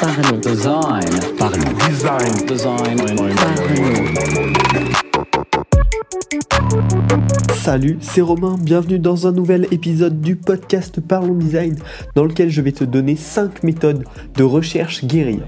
Parlons. Design. Parlons. Design. Design. Salut, c'est Romain, bienvenue dans un nouvel épisode du podcast Parlons Design dans lequel je vais te donner 5 méthodes de recherche guérilla.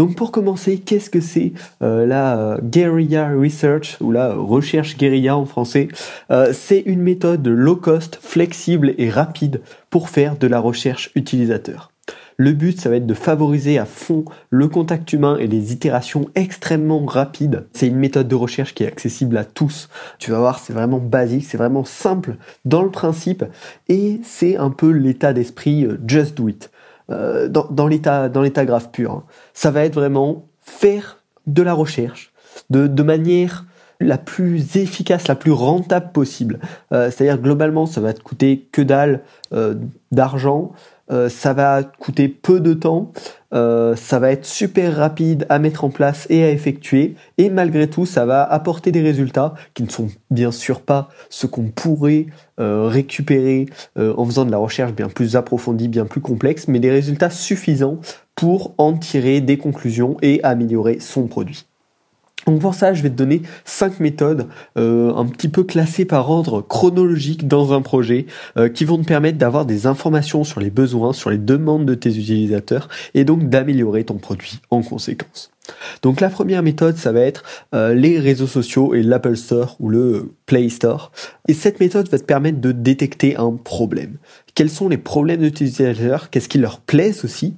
Donc pour commencer, qu'est-ce que c'est euh, la euh, guerrilla research ou la recherche guérilla en français? Euh, C'est une méthode low cost, flexible et rapide pour faire de la recherche utilisateur. Le but, ça va être de favoriser à fond le contact humain et les itérations extrêmement rapides. C'est une méthode de recherche qui est accessible à tous. Tu vas voir, c'est vraiment basique, c'est vraiment simple dans le principe et c'est un peu l'état d'esprit just do it. Euh, dans, l'état dans l'état grave pur. Hein. Ça va être vraiment faire de la recherche de, de manière la plus efficace, la plus rentable possible. Euh, c'est-à-dire globalement, ça va te coûter que dalle euh, d'argent, euh, ça va coûter peu de temps, euh, ça va être super rapide à mettre en place et à effectuer, et malgré tout, ça va apporter des résultats qui ne sont bien sûr pas ce qu'on pourrait euh, récupérer en faisant de la recherche bien plus approfondie, bien plus complexe, mais des résultats suffisants pour en tirer des conclusions et améliorer son produit. Donc pour ça, je vais te donner cinq méthodes euh, un petit peu classées par ordre chronologique dans un projet euh, qui vont te permettre d'avoir des informations sur les besoins, sur les demandes de tes utilisateurs et donc d'améliorer ton produit en conséquence. Donc la première méthode, ça va être euh, les réseaux sociaux et l'Apple Store ou le Play Store. Et cette méthode va te permettre de détecter un problème. Quels sont les problèmes d'utilisateurs? Qu'est-ce qui leur plaise aussi?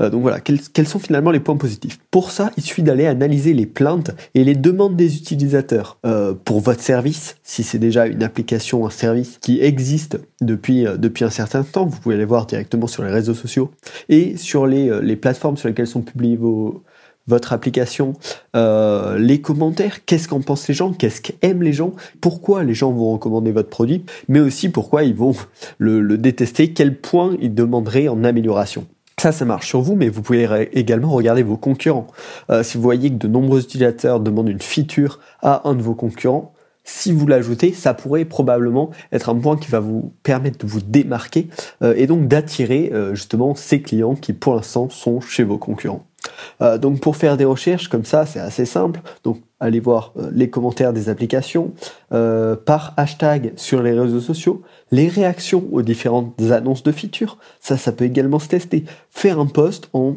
Euh, Donc voilà, quels, sont finalement les points positifs? Pour ça, il suffit d'aller analyser les plaintes et les demandes des utilisateurs euh, pour votre service. Si c'est déjà une application, un service qui existe depuis, un certain temps, vous pouvez aller voir directement sur les réseaux sociaux et sur les plateformes sur lesquelles sont publiés vos votre application, euh, les commentaires, qu'est-ce qu'en pensent les gens, qu'est-ce qu'aiment les gens, pourquoi les gens vont recommander votre produit, mais aussi pourquoi ils vont le, détester, quel point ils demanderaient en amélioration. Ça, ça marche sur vous, mais vous pouvez également regarder vos concurrents. Euh, si vous voyez que de nombreux utilisateurs demandent une feature à un de vos concurrents, si vous l'ajoutez, ça pourrait probablement être un point qui va vous permettre de vous démarquer euh, et donc d'attirer justement ces clients qui pour l'instant sont chez vos concurrents. Euh, donc pour faire des recherches comme ça, c'est assez simple. Donc allez voir euh, les commentaires des applications, euh, par hashtag sur les réseaux sociaux, les réactions aux différentes annonces de features. Ça, ça peut également se tester. Faire un post en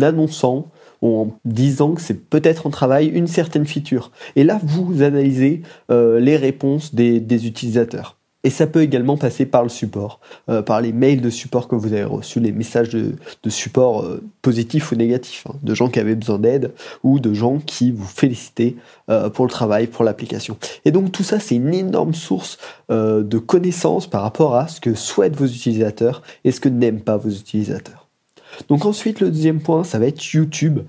annonçant ou en disant que c'est peut-être en travail une certaine feature. Et là, vous analysez les réponses des utilisateurs. Et ça peut également passer par le support, euh, par les mails de support que vous avez reçus, les messages de, support euh, positifs ou négatifs, hein, de gens qui avaient besoin d'aide ou de gens qui vous félicitaient euh, pour le travail, pour l'application. Et donc tout ça, c'est une énorme source de connaissances par rapport à ce que souhaitent vos utilisateurs et ce que n'aiment pas vos utilisateurs. Donc ensuite, le deuxième point, ça va être YouTube.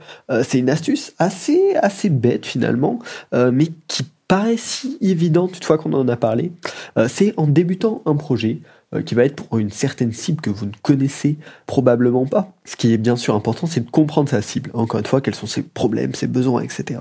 c'est une astuce assez, assez bête finalement, mais qui paraît si évident une fois qu'on en a parlé, euh, c'est en débutant un projet qui va être pour une certaine cible que vous ne connaissez probablement pas. Ce qui est bien sûr important, c'est de comprendre sa cible. Encore une fois, quels sont ses problèmes, ses besoins, etc.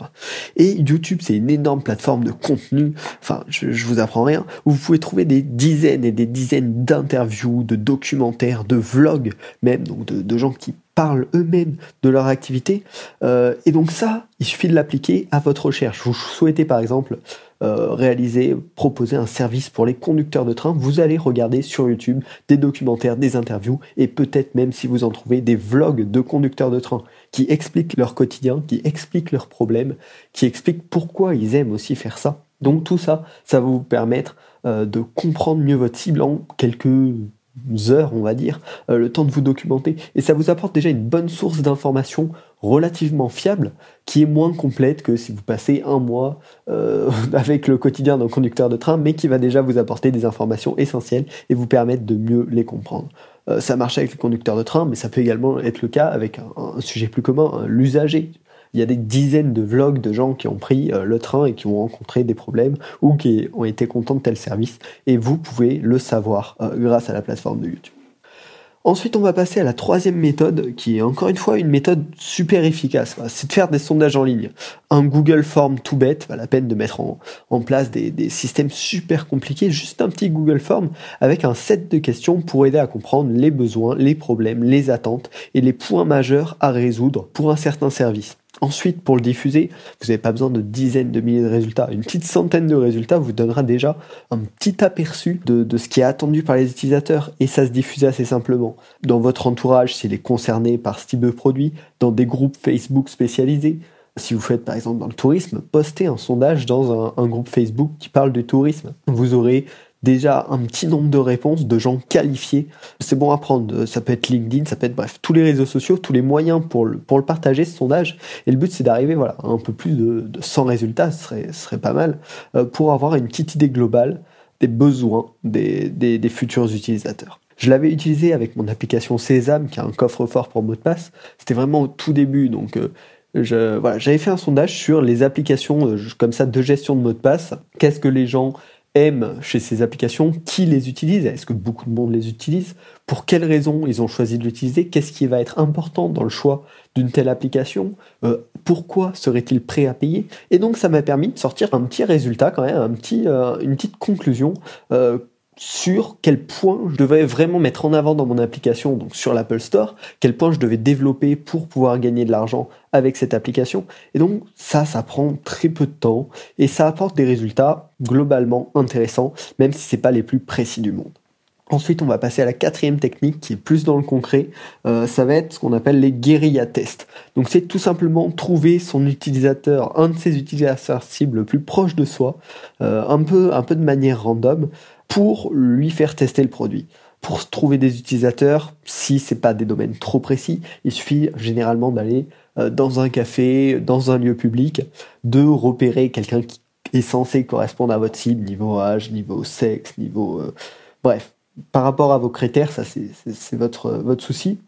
Et YouTube, c'est une énorme plateforme de contenu. Enfin, je, vous apprends rien. Vous pouvez trouver des dizaines et des dizaines d'interviews, de documentaires, de vlogs, même donc de, de gens qui parlent eux-mêmes de leur activité. Euh, et donc ça, il suffit de l'appliquer à votre recherche. Vous souhaitez par exemple euh, réaliser, proposer un service pour les conducteurs de train, vous allez regarder sur YouTube des documentaires, des interviews et peut-être même si vous en trouvez des vlogs de conducteurs de train qui expliquent leur quotidien, qui expliquent leurs problèmes, qui expliquent pourquoi ils aiment aussi faire ça. Donc tout ça, ça va vous permettre euh, de comprendre mieux votre cible en quelques heures, on va dire, euh, le temps de vous documenter. Et ça vous apporte déjà une bonne source d'informations relativement fiable, qui est moins complète que si vous passez un mois euh, avec le quotidien d'un conducteur de train, mais qui va déjà vous apporter des informations essentielles et vous permettre de mieux les comprendre. Euh, ça marche avec les conducteurs de train, mais ça peut également être le cas avec un sujet plus commun, l'usager il y a des dizaines de vlogs de gens qui ont pris euh, le train et qui ont rencontré des problèmes ou qui ont été contents de tel service. Et vous pouvez le savoir euh, grâce à la plateforme de YouTube. Ensuite, on va passer à la troisième méthode, qui est encore une fois une méthode super efficace. C'est de faire des sondages en ligne. Un Google Form tout bête, pas la peine de mettre en, place des, des, systèmes super compliqués, juste un petit Google Form avec un set de questions pour aider à comprendre les besoins, les problèmes, les attentes et les points majeurs à résoudre pour un certain service. Ensuite, pour le diffuser, vous n'avez pas besoin de dizaines de milliers de résultats. Une petite centaine de résultats vous donnera déjà un petit aperçu de, ce qui est attendu par les utilisateurs et ça se diffuse assez simplement. Dans votre entourage, s'il est concerné par ce type de produit, dans des groupes Facebook spécialisés, si vous faites par exemple dans le tourisme, postez un sondage dans un, un, groupe Facebook qui parle de tourisme. Vous aurez déjà un petit nombre de réponses de gens qualifiés. C'est bon à prendre, ça peut être LinkedIn, ça peut être bref, tous les réseaux sociaux, tous les moyens pour le, pour le partager, ce sondage. Et le but c'est d'arriver voilà, à un peu plus de, de 100 résultats, ce serait, serait pas mal, euh, pour avoir une petite idée globale des besoins des, futurs utilisateurs. Je l'avais utilisé avec mon application Sésame, qui a un coffre-fort pour mot de passe. C'était vraiment au tout début, donc euh, je, voilà, j'avais fait un sondage sur les applications euh, comme ça de gestion de mot de passe. Qu'est-ce que les gens aiment chez ces applications, qui les utilise, est-ce que beaucoup de monde les utilise, pour quelles raisons ils ont choisi de l'utiliser, qu'est-ce qui va être important dans le choix d'une telle application, euh, pourquoi serait-il prêt à payer, et donc ça m'a permis de sortir un petit résultat quand même, un petit, euh, une petite conclusion euh, sur quel point je devais vraiment mettre en avant dans mon application, donc sur l'Apple Store, quel point je devais développer pour pouvoir gagner de l'argent avec cette application. Et donc ça, ça prend très peu de temps et ça apporte des résultats globalement intéressants, même si c'est pas les plus précis du monde. Ensuite, on va passer à la quatrième technique qui est plus dans le concret. Euh, ça va être ce qu'on appelle les guérilla tests. Donc, c'est tout simplement trouver son utilisateur, un de ses utilisateurs cibles le plus proche de soi, euh, un peu, un peu de manière random, pour lui faire tester le produit. Pour trouver des utilisateurs, si c'est pas des domaines trop précis, il suffit généralement d'aller euh, dans un café, dans un lieu public, de repérer quelqu'un qui est censé correspondre à votre cible, niveau âge, niveau sexe, niveau... Euh, bref, par rapport à vos critères, ça c'est votre, votre souci,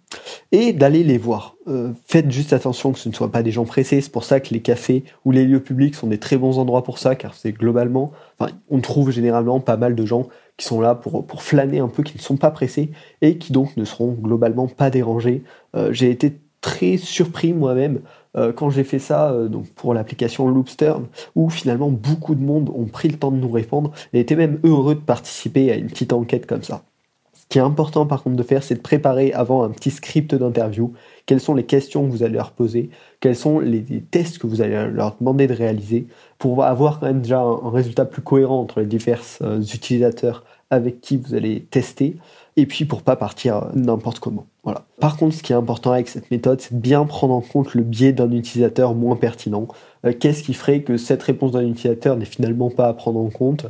et d'aller les voir. Euh, faites juste attention que ce ne soient pas des gens pressés, c'est pour ça que les cafés ou les lieux publics sont des très bons endroits pour ça, car c'est globalement, enfin, on trouve généralement pas mal de gens qui sont là pour, flâner un peu, qui ne sont pas pressés, et qui donc ne seront globalement pas dérangés. Euh, j'ai été très surpris moi-même euh, quand j'ai fait ça donc pour l'application Loopstern, où finalement beaucoup de monde ont pris le temps de nous répondre et étaient même heureux de participer à une petite enquête comme ça. Qui est important par contre de faire, c'est de préparer avant un petit script d'interview. Quelles sont les questions que vous allez leur poser? Quels sont les, tests que vous allez leur demander de réaliser? Pour avoir quand même déjà un, résultat plus cohérent entre les divers euh, utilisateurs avec qui vous allez tester et puis pour pas partir n'importe comment. Voilà. Par contre, ce qui est important avec cette méthode, c'est bien prendre en compte le biais d'un utilisateur moins pertinent. Euh, qu'est-ce qui ferait que cette réponse d'un utilisateur n'est finalement pas à prendre en compte?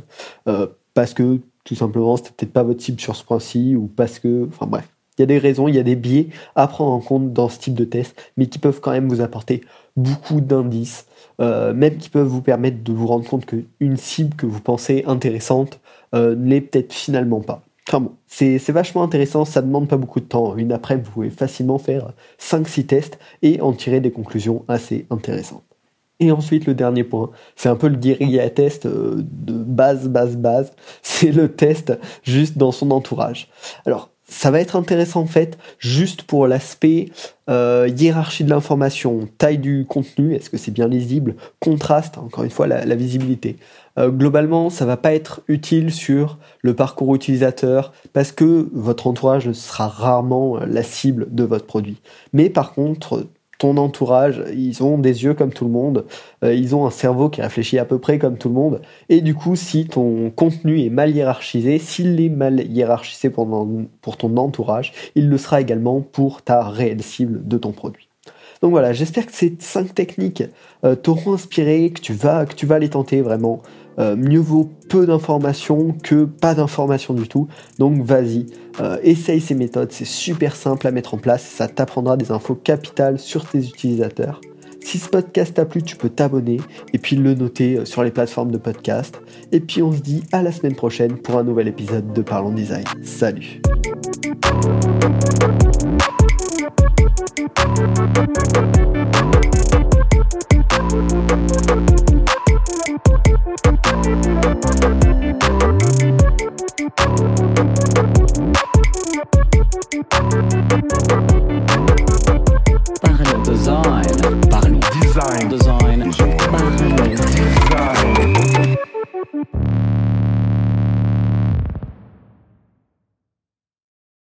Euh, parce que tout simplement c'était peut-être pas votre cible sur ce point-ci ou parce que, enfin bref, il y a des raisons, il y a des biais à prendre en compte dans ce type de test, mais qui peuvent quand même vous apporter beaucoup d'indices, euh, même qui peuvent vous permettre de vous rendre compte qu'une cible que vous pensez intéressante euh, peut-être finalement pas. Enfin bon, c'est vachement intéressant, ça demande pas beaucoup de temps. Une après, vous pouvez facilement faire 5-6 tests et en tirer des conclusions assez intéressantes. Et ensuite, le dernier point, c'est un peu le guérilla test euh, de base, base, base. C'est le test juste dans son entourage. Alors, ça va être intéressant en fait juste pour l'aspect euh, hiérarchie de l'information, taille du contenu, est-ce que c'est bien lisible, contraste, encore une fois la, visibilité. Euh, globalement, ça va pas être utile sur le parcours utilisateur parce que votre entourage sera rarement la cible de votre produit. Mais par contre, entourage, ils ont des yeux comme tout le monde, euh, ils ont un cerveau qui réfléchit à peu près comme tout le monde, et du coup, si ton contenu est mal hiérarchisé, s'il est mal hiérarchisé pour, pour ton entourage, il le sera également pour ta réelle cible de ton produit. Donc voilà, j'espère que ces cinq techniques euh, t'auront inspiré, que tu vas, les tenter vraiment. Euh, mieux vaut peu d'informations que pas d'informations du tout. Donc vas-y, euh, essaye ces méthodes, c'est super simple à mettre en place, ça t'apprendra des infos capitales sur tes utilisateurs. Si ce podcast t'a plu, tu peux t'abonner et puis le noter sur les plateformes de podcast. Et puis on se dit à la semaine prochaine pour un nouvel épisode de Parlons Design. Salut Thank you.